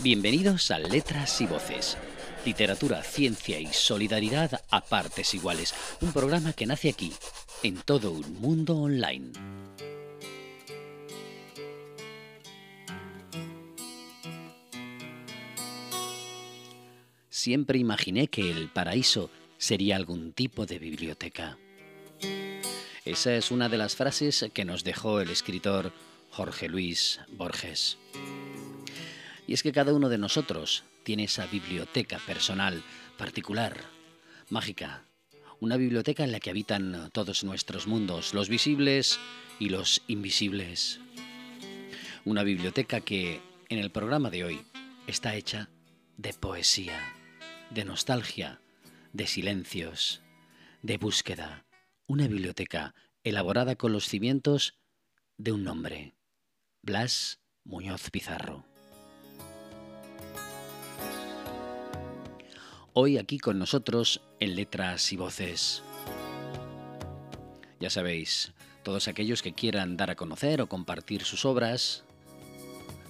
Bienvenidos a Letras y Voces. Literatura, ciencia y solidaridad a partes iguales. Un programa que nace aquí, en todo un mundo online. Siempre imaginé que el paraíso sería algún tipo de biblioteca. Esa es una de las frases que nos dejó el escritor Jorge Luis Borges. Y es que cada uno de nosotros tiene esa biblioteca personal, particular, mágica, una biblioteca en la que habitan todos nuestros mundos, los visibles y los invisibles. Una biblioteca que, en el programa de hoy, está hecha de poesía, de nostalgia, de silencios, de búsqueda. Una biblioteca elaborada con los cimientos de un nombre, Blas Muñoz Pizarro. Hoy aquí con nosotros en Letras y Voces. Ya sabéis, todos aquellos que quieran dar a conocer o compartir sus obras,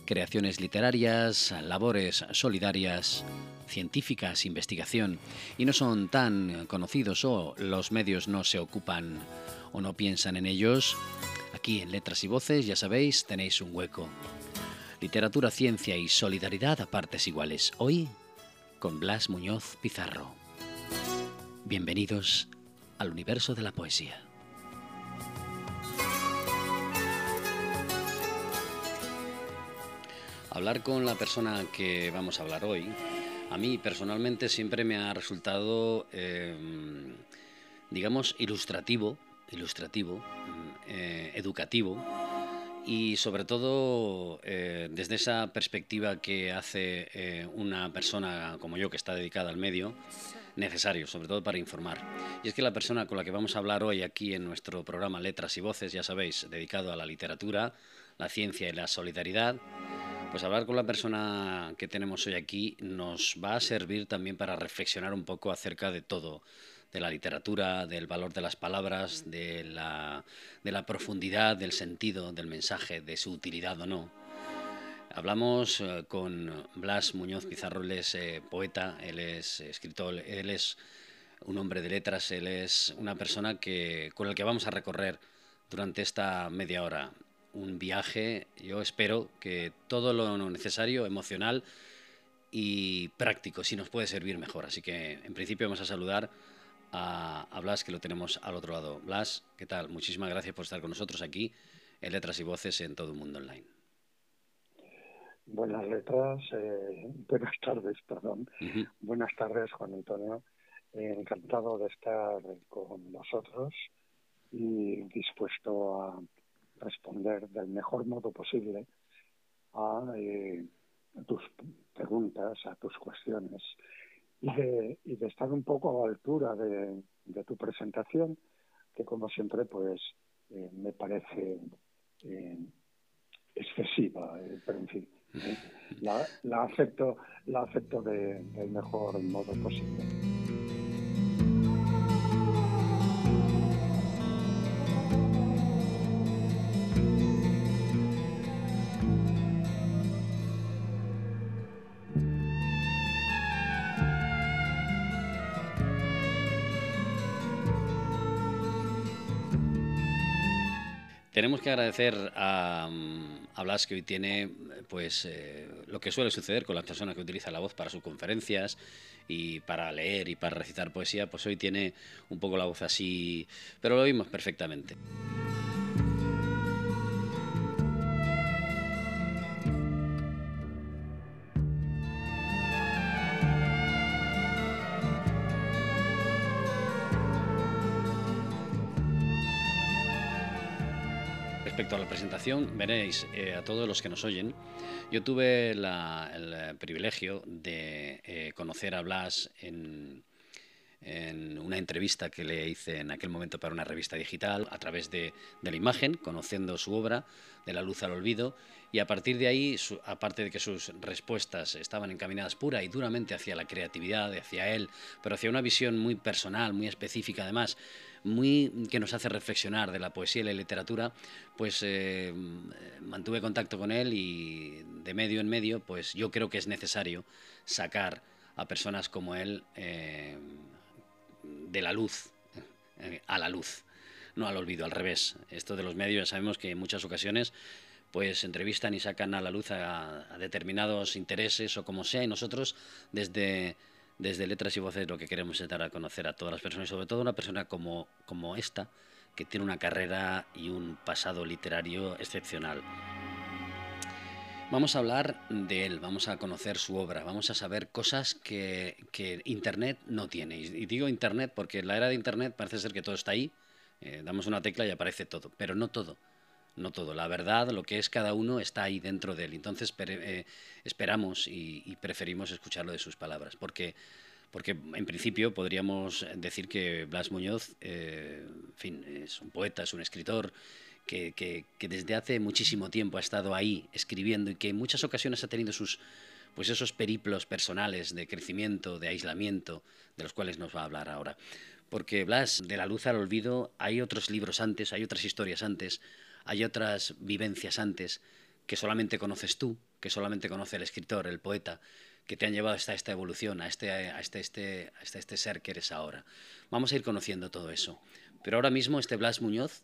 creaciones literarias, labores solidarias, científicas, investigación, y no son tan conocidos o los medios no se ocupan o no piensan en ellos, aquí en Letras y Voces, ya sabéis, tenéis un hueco. Literatura, ciencia y solidaridad a partes iguales. Hoy con Blas Muñoz Pizarro. Bienvenidos al universo de la poesía. Hablar con la persona que vamos a hablar hoy, a mí personalmente siempre me ha resultado, em, digamos, ilustrativo, ilustrativo, eh, educativo y sobre todo eh, desde esa perspectiva que hace eh, una persona como yo que está dedicada al medio, necesario, sobre todo para informar. Y es que la persona con la que vamos a hablar hoy aquí en nuestro programa Letras y Voces, ya sabéis, dedicado a la literatura, la ciencia y la solidaridad, pues hablar con la persona que tenemos hoy aquí nos va a servir también para reflexionar un poco acerca de todo, de la literatura, del valor de las palabras, de la, de la profundidad del sentido del mensaje, de su utilidad o no. Hablamos eh, con Blas Muñoz Pizarro, él es eh, poeta, él es escritor, él es un hombre de letras, él es una persona que, con el que vamos a recorrer durante esta media hora un viaje, yo espero que todo lo necesario, emocional y práctico, si nos puede servir mejor. Así que en principio vamos a saludar a, Blas, que lo tenemos al otro lado. Blas, ¿qué tal? Muchísimas gracias por estar con nosotros aquí en Letras y Voces en todo el mundo online. Buenas letras, eh, buenas tardes, perdón. Buenas tardes, Juan Antonio. encantado de estar con vosotros y dispuesto a responder del mejor modo posible a, eh, tus preguntas, a tus cuestiones y de, y de, estar un poco a la altura de, tu presentación, que como siempre pues eh, me parece eh, excesiva, pero en fin, la, la, acepto, la acepto del mejor modo posible. Tenemos que agradecer a, a, Blas que hoy tiene pues eh, lo que suele suceder con las personas que utilizan la voz para sus conferencias y para leer y para recitar poesía, pues hoy tiene un poco la voz así, pero lo oímos perfectamente. A la presentación, veréis eh, a todos los que nos oyen, yo tuve el privilegio de eh, conocer a Blas en, en una entrevista que le hice en aquel momento para una revista digital a través de, la imagen, conociendo su obra, de la luz al olvido, y a partir de ahí, aparte de que sus respuestas estaban encaminadas pura y duramente hacia la creatividad, hacia él, pero hacia una visión muy personal, muy específica además, muy que nos hace reflexionar de la poesía y la literatura, pues eh, mantuve contacto con él y de medio en medio, pues yo creo que es necesario sacar a personas como él eh, de la luz eh, a la luz, no al olvido, al revés. Esto de los medios ya sabemos que en muchas ocasiones pues entrevistan y sacan a la luz a, determinados intereses o como sea, y nosotros desde, desde Letras y Voces lo que queremos es dar a conocer a todas las personas, y sobre todo una persona como, como esta, que tiene una carrera y un pasado literario excepcional. Vamos a hablar de él, vamos a conocer su obra, vamos a saber cosas que, que Internet no tiene. Y digo Internet porque en la era de Internet parece ser que todo está ahí, eh, damos una tecla y aparece todo, pero no todo no todo. La verdad, lo que es cada uno, está ahí dentro de él. Entonces eh, esperamos y, preferimos escucharlo de sus palabras, porque, porque en principio podríamos decir que Blas Muñoz, eh, en fin, es un poeta, es un escritor. Que, desde hace muchísimo tiempo ha estado ahí escribiendo y que en muchas ocasiones ha tenido sus pues esos periplos personales de crecimiento, de aislamiento, de los cuales nos va a hablar ahora. Porque Blas, de la luz al olvido, hay otros libros antes, hay otras historias antes, hay otras vivencias antes que solamente conoces tú, que solamente conoce el escritor, el poeta, que te han llevado hasta esta evolución, a este, a este, este, hasta este ser que eres ahora. Vamos a ir conociendo todo eso. Pero ahora mismo este Blas Muñoz,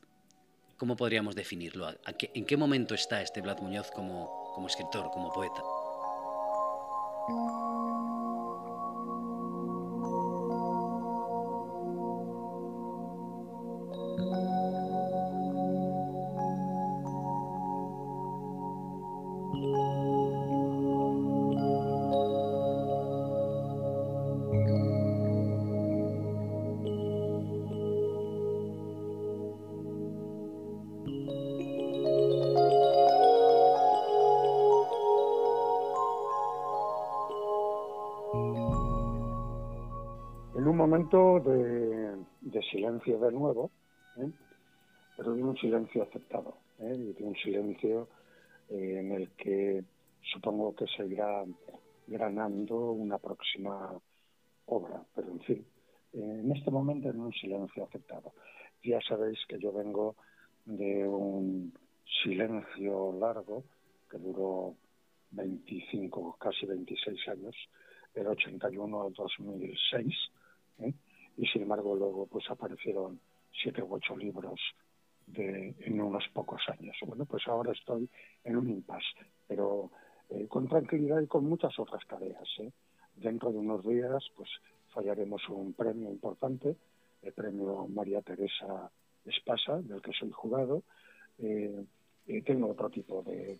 ¿cómo podríamos definirlo? ¿En qué momento está este Blas Muñoz como, como escritor, como poeta? De, silencio de nuevo, ¿eh? pero de un silencio aceptado, ¿eh? de un silencio eh, en el que supongo que se irá granando una próxima obra, pero en fin, en este momento en un silencio aceptado. Ya sabéis que yo vengo de un silencio largo que duró 25, casi 26 años, del 81 al 2006, ¿eh? y sin embargo luego pues aparecieron siete u ocho libros de, en unos pocos años. Bueno, pues ahora estoy en un impasse, pero eh, con tranquilidad y con muchas otras tareas. ¿eh? Dentro de unos días pues fallaremos un premio importante, el premio María Teresa Espasa, del que soy jurado. Tengo otro tipo de,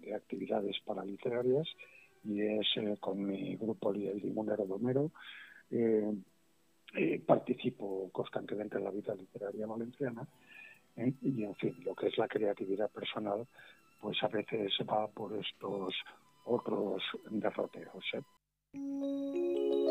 de, actividades paraliterarias y es con mi grupo El Limonero Domero. Eh, eh, participo constantemente en la vida literaria valenciana ¿eh? y, en fin, lo que es la creatividad personal, pues a veces va por estos otros derroteros. ¿eh?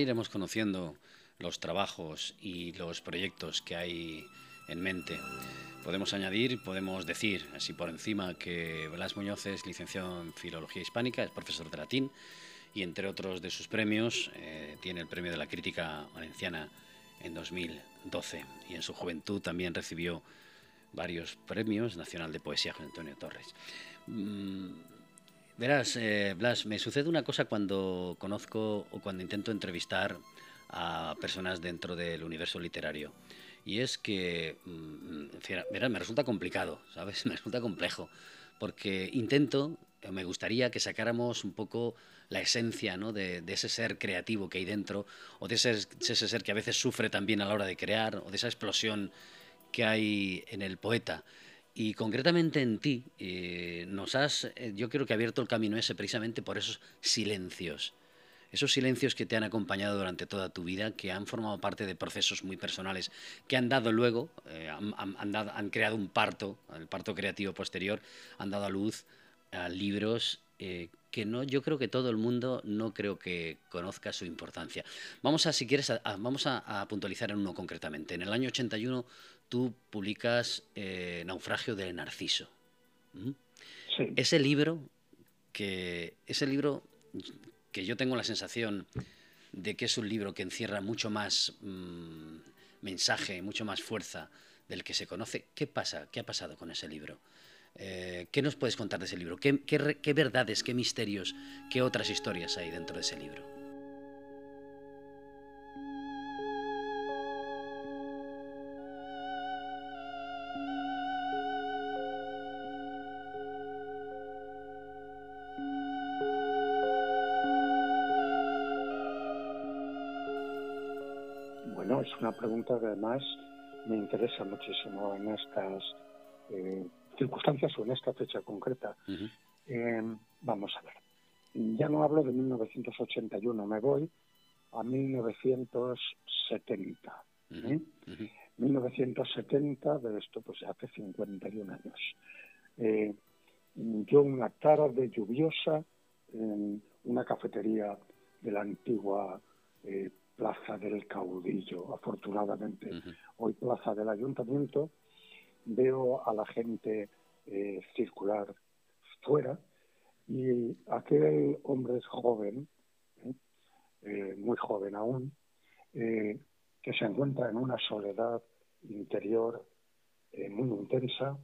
Iremos conociendo los trabajos y los proyectos que hay en mente. Podemos añadir, podemos decir, así por encima, que Blas Muñoz es licenciado en Filología Hispánica, es profesor de latín y entre otros de sus premios eh, tiene el premio de la crítica valenciana en 2012 y en su juventud también recibió varios premios, Nacional de Poesía José Antonio Torres. Mm, Verás, eh, Blas, me sucede una cosa cuando conozco o cuando intento entrevistar a personas dentro del universo literario. Y es que, mm, verás, me resulta complicado, ¿sabes? Me resulta complejo. Porque intento, me gustaría que sacáramos un poco la esencia ¿no? de, ese ser creativo que hay dentro, o de ese, ese ser que a veces sufre también a la hora de crear, o de esa explosión que hay en el poeta. Y concretamente en ti, eh, nos has, eh, yo creo que abierto el camino ese precisamente por esos silencios. esos silencios que te han acompañado durante toda tu vida, que han formado parte de procesos muy personales, que han dado luego, eh, han, creado un parto, el parto creativo posterior, han dado a luz a libros eh, que no, yo creo que todo el mundo no creo que conozca su importancia. Vamos a, si quieres, vamos a, puntualizar en uno concretamente. En el año 81 tú publicas eh, Naufragio del Narciso. ¿Mm? Ese libro que ese libro que yo tengo la sensación de que es un libro que encierra mucho más mm, mensaje, mucho más fuerza del que se conoce. ¿Qué pasa? ¿Qué ha pasado con ese libro? Eh, ¿Qué nos puedes contar de ese libro? qué verdades, qué misterios, qué otras historias hay dentro de ese libro? Una pregunta que además me interesa muchísimo en estas eh, circunstancias o en esta fecha concreta. Eh, vamos a ver. Ya no hablo de 1981, me voy a 1970. 1970, de esto pues hace 51 años. Eh, yo una tarde lluviosa en una cafetería de la antigua eh, Plaza del Caudillo, afortunadamente. Hoy Plaza del Ayuntamiento, veo a la gente eh, circular fuera y aquel hombre joven, ¿eh? Eh, muy joven aún, que se encuentra en una soledad interior muy intensa,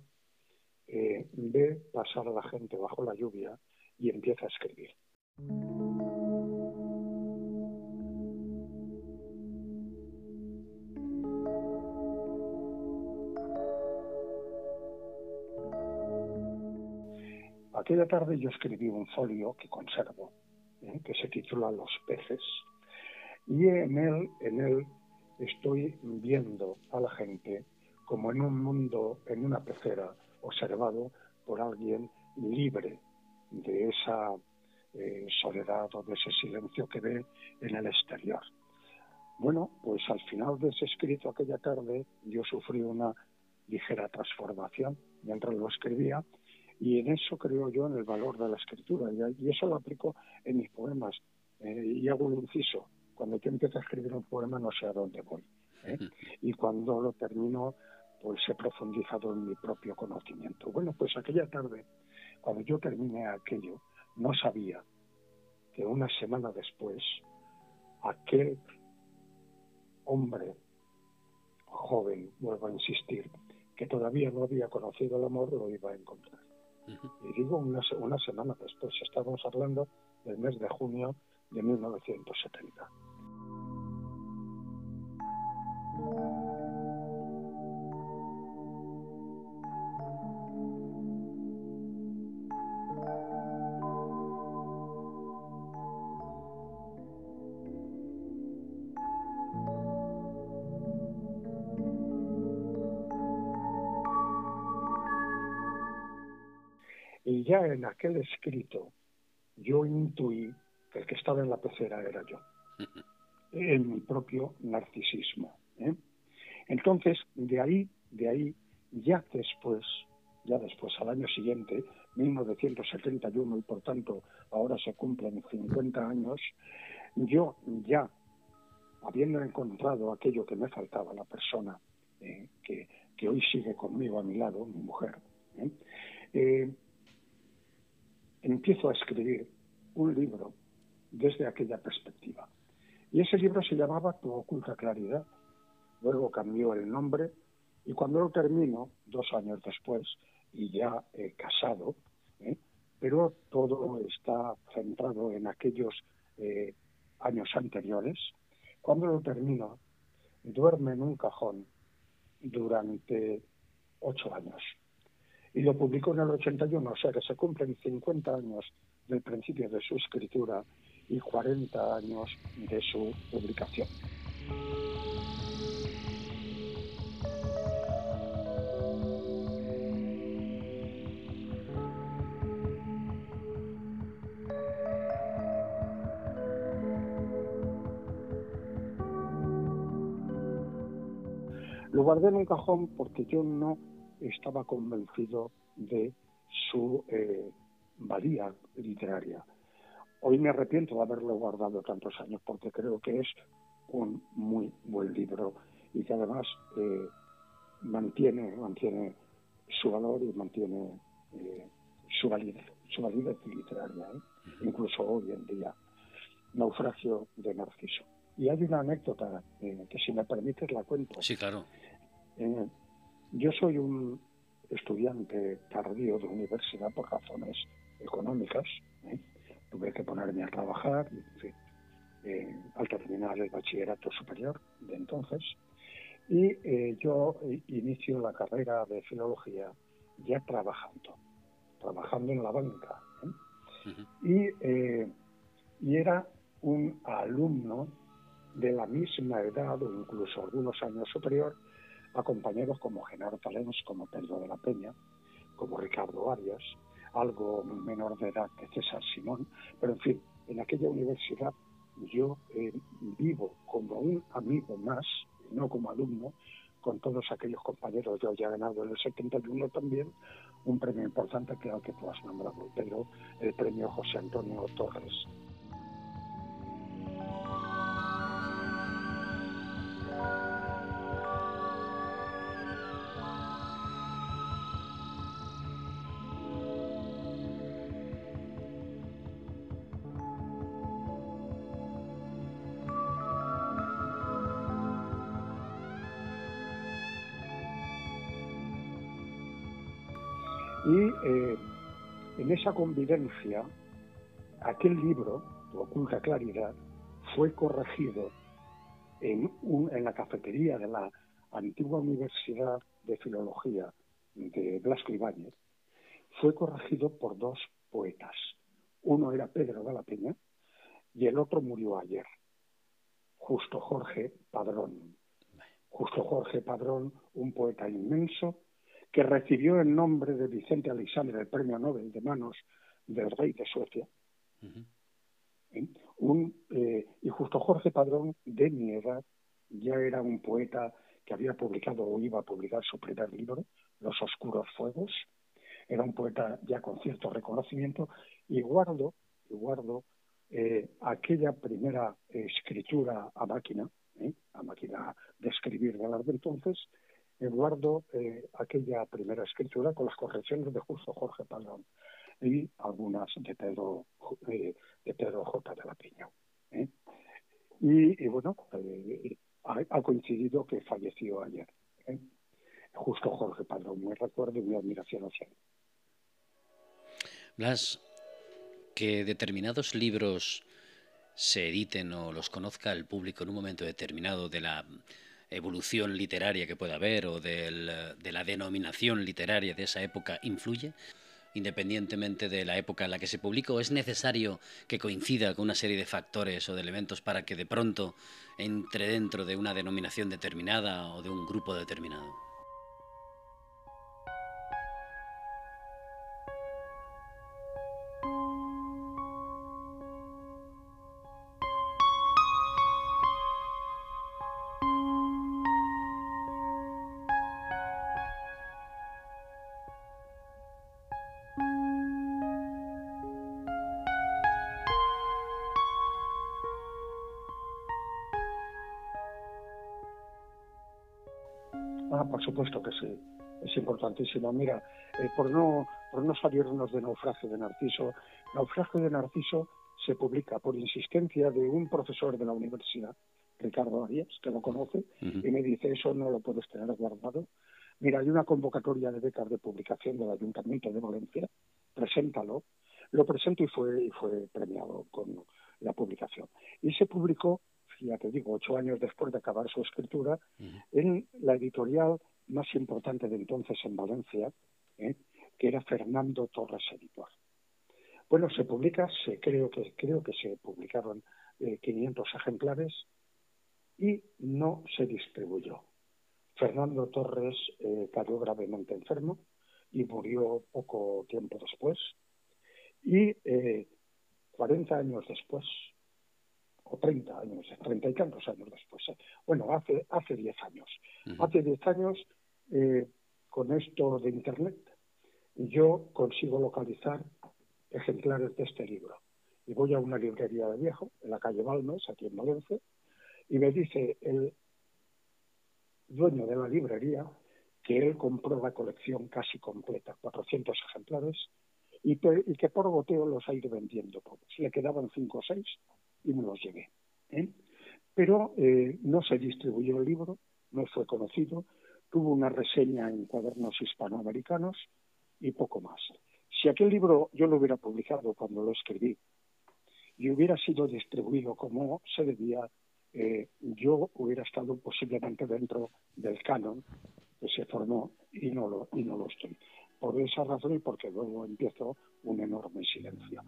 ve pasar a la gente bajo la lluvia y empieza a escribir. Aquella tarde yo escribí un folio que conservo, ¿eh? que se titula Los peces, y en él, en él estoy viendo a la gente como en un mundo, en una pecera, observado por alguien libre de esa eh, soledad o de ese silencio que ve en el exterior. Bueno, pues al final de ese escrito aquella tarde yo sufrí una ligera transformación mientras lo escribía y en eso creo yo en el valor de la escritura. Y, eso lo aplico en mis poemas. Eh, y hago un inciso. Cuando yo empiezo a escribir un poema no sé a dónde voy. ¿eh? Y cuando lo termino, pues he profundizado en mi propio conocimiento. Bueno, pues aquella tarde, cuando yo terminé aquello, no sabía que una semana después, aquel hombre joven, vuelvo a insistir, que todavía no había conocido el amor, lo iba a encontrar. Y digo una, una semana después, estamos hablando del mes de junio de 1970. Ya en aquel escrito yo intuí que el que estaba en la pecera era yo, en mi propio narcisismo. ¿eh? Entonces, de ahí, de ahí, ya después, ya después, al año siguiente, 1971, y por tanto ahora se cumplen 50 años, yo ya, habiendo encontrado aquello que me faltaba, la persona ¿eh? que, que, hoy sigue conmigo a mi lado, mi mujer, ¿eh? Eh empiezo a escribir un libro desde aquella perspectiva. Y ese libro se llamaba Tu oculta claridad. Luego cambió el nombre y cuando lo termino, dos años después, y ya he casado, ¿eh? pero todo está centrado en aquellos eh, años anteriores, cuando lo termino, duerme en un cajón durante ocho años y lo publicó en el 81, o sea que se cumplen 50 años del principio de su escritura y 40 años de su publicación. Lo guardé en un cajón porque yo no estaba convencido de su eh, valía literaria. Hoy me arrepiento de haberlo guardado tantos años porque creo que es un muy buen libro y que además eh, mantiene, mantiene su valor y mantiene eh, su validez, su validez literaria, incluso hoy en día. Naufragio de Narciso. Y hay una anécdota que si me permites la cuento. Sí, claro. Yo soy un estudiante tardío de universidad por razones económicas. ¿eh? Tuve que ponerme a trabajar eh, al terminar el bachillerato superior de entonces. Y eh, yo inicio la carrera de filología ya trabajando, trabajando en la banca. y, y era un alumno de la misma edad o incluso algunos años superior a compañeros como Genaro Talemos, como Pedro de la Peña, como Ricardo Arias, algo menor de edad que César Simón, pero en fin, en aquella universidad yo eh, vivo como un amigo más, no como alumno, con todos aquellos compañeros. Yo ya he ganado en el 71 también un premio importante que al que tú has nombrado, pero el premio José Antonio Torres convivencia, aquel libro, Tu oculta claridad, fue corregido en, en la cafetería de la antigua Universidad de Filología de Blasco Ibáñez, fue corregido por dos poetas. Uno era Pedro de la Peña y el otro murió ayer, Justo Jorge Padrón. Justo Jorge Padrón, un poeta inmenso, que recibió el nombre de Vicente Alexandre el premio Nobel de manos del rey de Suecia. ¿Eh? un, eh, y justo Jorge Padrón, de mi edad, ya era un poeta que había publicado o iba a publicar su primer libro, Los Oscuros Fuegos. Era un poeta ya con cierto reconocimiento y guardo, y guardo eh, aquella primera escritura a máquina, a máquina de escribir de las de entonces, guardo eh, aquella primera escritura con las correcciones de justo Jorge Padrón y algunas de Pedro, eh, de Pedro J. de la Piña. ¿eh? Y, bueno, ha, coincidido que falleció ayer. Justo Jorge Padrón, muy recuerdo y mi admiración hacia él. Blas, que determinados libros se editen o los conozca el público en un momento determinado de la evolución literaria que pueda haber o de la denominación literaria de esa época influye? independientemente de la época en la que se publica, o es necesario que coincida con una serie de factores o de elementos para que de pronto entre dentro de una denominación determinada o de un grupo determinado? Por supuesto que sí, es importantísimo. Mira, eh, por, no, por no salirnos de Naufragio de Narciso, Naufragio de Narciso se publica por insistencia de un profesor de la universidad, Ricardo Arias, que lo conoce, y me dice, eso no lo puedes tener guardado. Mira, hay una convocatoria de becas de publicación del Ayuntamiento de Valencia, preséntalo. Lo presento y fue, y fue premiado con la publicación. Y se publicó ya te digo, ocho años después de acabar su escritura, en la editorial más importante de entonces en Valencia, ¿eh? que era Fernando Torres Editor. Bueno, se publica, se, creo, que, creo que se publicaron 500 eh, ejemplares y no se distribuyó. Fernando Torres eh, cayó gravemente enfermo y murió poco tiempo después. Y 40 años después, o 30 años, 30 y tantos años después. ¿eh? Bueno, hace, hace 10 años. Hace 10 años, eh, con esto de Internet, yo consigo localizar ejemplares de este libro. Y voy a una librería de viejo, en la calle Balmes, aquí en Valencia, y me dice el dueño de la librería que él compró la colección casi completa, 400 ejemplares, y, que por goteo los ha ido vendiendo todos. Le quedaban cinco o seis y me los llevé. ¿eh? Pero eh, no se distribuyó el libro, no fue conocido, tuvo una reseña en cuadernos hispanoamericanos y poco más. Si aquel libro yo lo hubiera publicado cuando lo escribí y hubiera sido distribuido como se debía, eh, yo hubiera estado posiblemente dentro del canon que se formó y no lo, y no lo estoy. Por esa razón y porque luego empiezo un enorme silencio.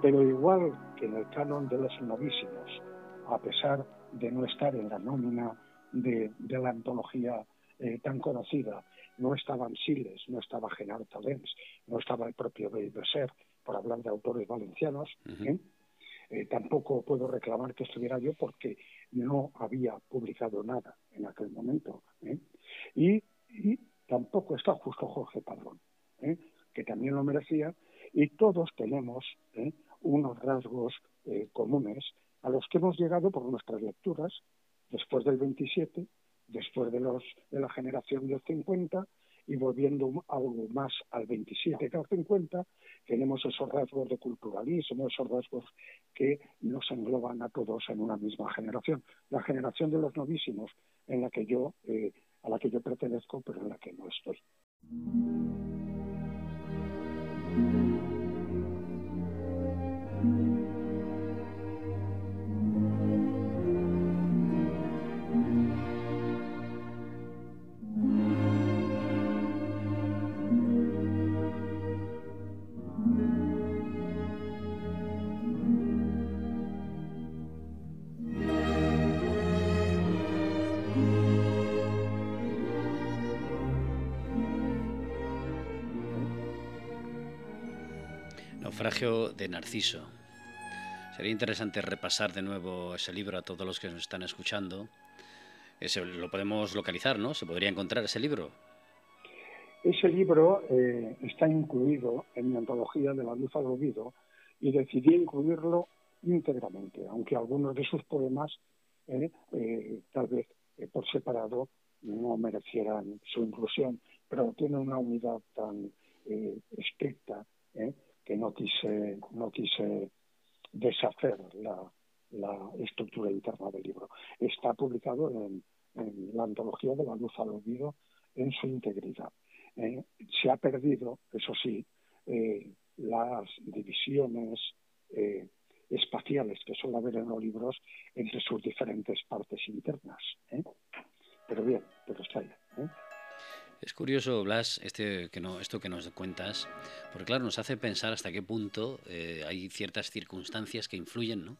Pero igual que en el canon de los novísimos, a pesar de no estar en la nómina de, la antología eh, tan conocida, no estaban Siles, no estaba Genaro Talens, no estaba el propio de Ser, por hablar de autores valencianos. ¿eh? Eh, tampoco puedo reclamar que estuviera yo porque no había publicado nada en aquel momento. Y, y, tampoco está justo Jorge Padrón, que también lo merecía, y todos tenemos unos rasgos eh, comunes a los que hemos llegado por nuestras lecturas después del 27, después de, los, de la generación del 50 y volviendo algo más al 27 que al 50, tenemos esos rasgos de culturalismo, esos rasgos que nos engloban a todos en una misma generación. La generación de los novísimos en la que yo, eh, a la que yo pertenezco, pero en la que no estoy. Narciso. Sería interesante repasar de nuevo ese libro a todos los que nos están escuchando. Ese, lo podemos localizar, ¿no? ¿Se podría encontrar ese libro? Ese libro eh, está incluido en mi antología de la luz al olvido y decidí incluirlo íntegramente, aunque algunos de sus poemas, eh, eh, tal vez por separado, no merecieran su inclusión, pero tiene una unidad tan estricta que no quise, no quise deshacer la, estructura interna del libro. Está publicado en, la antología de la luz al olvido en su integridad. Eh, se ha perdido, eso sí, eh, las divisiones eh, espaciales que suele haber en los libros entre sus diferentes partes internas. Pero bien, pero está ahí. Es curioso, Blas, este, que no, esto que nos cuentas, porque claro, nos hace pensar hasta qué punto eh, hay ciertas circunstancias que influyen, ¿no?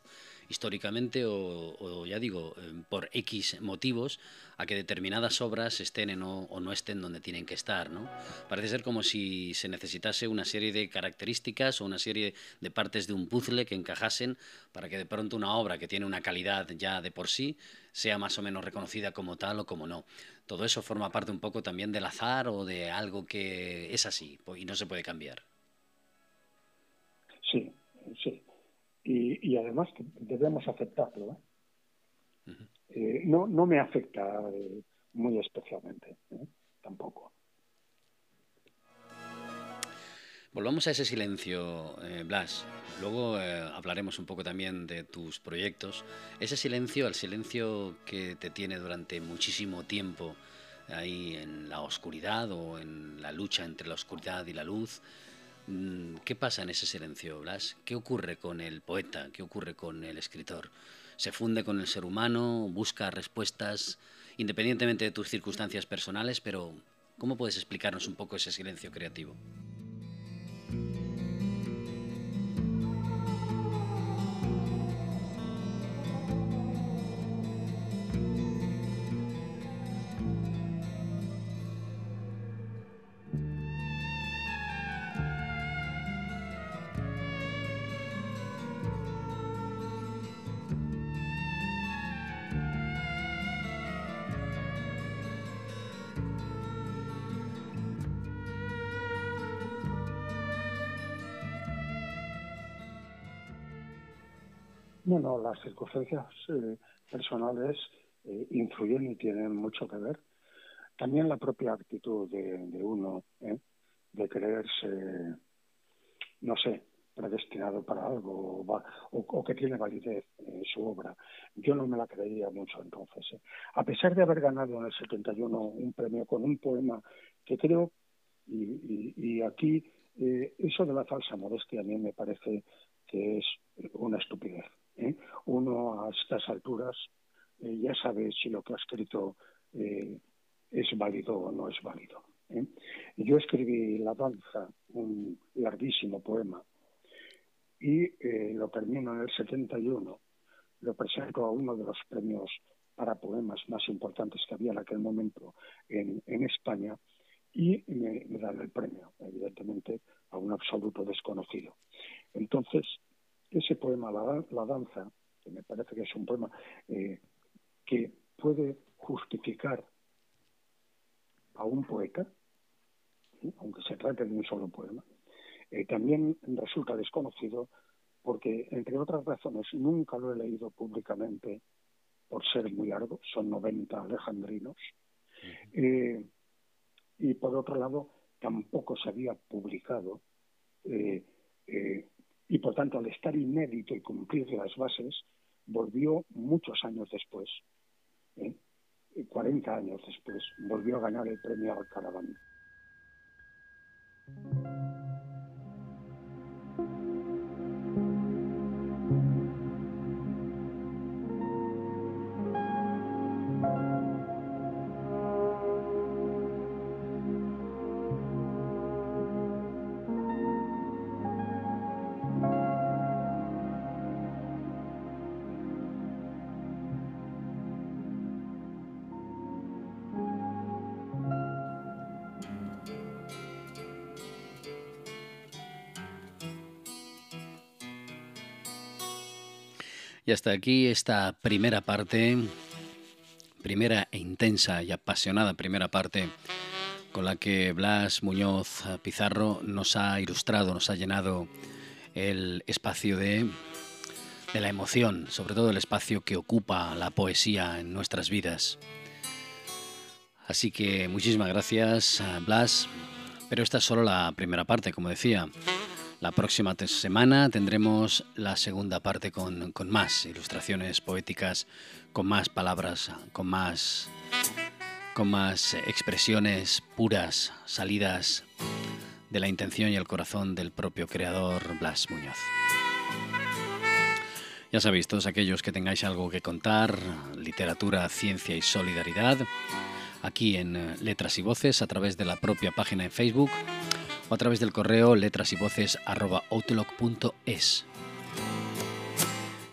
Históricamente o, ya digo, eh, por X motivos, a que determinadas obras estén o no estén donde tienen que estar. ¿no? Parece ser como si se necesitase una serie de características o una serie de partes de un puzzle que encajasen para que de pronto una obra que tiene una calidad ya de por sí sea más o menos reconocida como tal o como no. Todo eso forma parte un poco también del azar o de algo que es así y no se puede cambiar. Sí, sí y, además debemos aceptarlo. ¿eh? Eh, no, no me afecta eh, muy especialmente, tampoco. Volvamos a ese silencio, Blas. Luego hablaremos un poco también de tus proyectos. Ese silencio, el silencio que te tiene durante muchísimo tiempo ahí en la oscuridad o en la lucha entre la oscuridad y la luz. Mm, ¿Qué pasa en ese silencio, Blas? ¿Qué ocurre con el poeta? ¿Qué ocurre con el escritor? ¿Se funde con el ser humano? ¿Busca respuestas independientemente de tus circunstancias personales? Pero, ¿cómo puedes explicarnos un poco ese silencio creativo? Bueno, las circunstancias eh, personales eh, influyen y tienen mucho que ver. También la propia actitud de, uno, ¿eh? de creerse, no sé, predestinado para algo o, que tiene validez en su obra. Yo no me la creía mucho entonces. A pesar de haber ganado en el 71 un premio con un poema que creo, y, y aquí eso de la falsa modestia a mí me parece que es una estupidez. ¿Eh? Uno a estas alturas eh, ya sabe si lo que ha escrito eh, es válido o no es válido. Yo escribí La danza, un larguísimo poema, y lo termino en el 71. Lo presento a uno de los premios para poemas más importantes que había en aquel momento en, España y me, me, dan el premio, evidentemente, a un absoluto desconocido. Entonces, ese poema, La, danza, que me parece que es un poema eh, que puede justificar a un poeta, aunque se trate de un solo poema, eh, también resulta desconocido porque, entre otras razones, nunca lo he leído públicamente por ser muy largo, son 90 alejandrinos, eh, y por otro lado, tampoco se había publicado y por tanto al estar inédito y cumplir las bases, volvió muchos años después, ¿eh? 40 años después, volvió a ganar el premio al Caraván. Y hasta aquí esta primera parte, primera e intensa y apasionada primera parte con la que Blas Muñoz Pizarro nos ha ilustrado, nos ha llenado el espacio de, de la emoción, sobre todo el espacio que ocupa la poesía en nuestras vidas. Así que muchísimas gracias, Blas. Pero esta es solo la primera parte, como decía. La próxima semana tendremos la segunda parte con, más ilustraciones poéticas, con más palabras, con más, con más expresiones puras, salidas de la intención y el corazón del propio creador Blas Muñoz. Ya sabéis, todos aquellos que tengáis algo que contar, literatura, ciencia y solidaridad, aquí en Letras y Voces, a través de la propia página en Facebook a través del correo letras y voces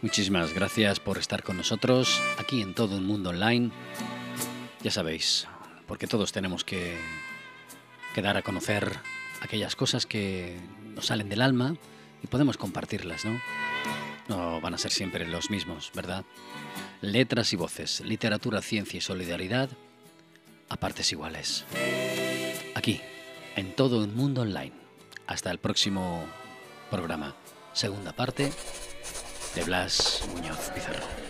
Muchísimas gracias por estar con nosotros aquí en todo un mundo online. Ya sabéis, porque todos tenemos que, que dar a conocer aquellas cosas que nos salen del alma y podemos compartirlas, ¿no? No van a ser siempre los mismos, ¿verdad? Letras y voces, literatura, ciencia y solidaridad a partes iguales. Aquí, en todo el mundo online. Hasta el próximo programa, segunda parte de Blas Muñoz Pizarro.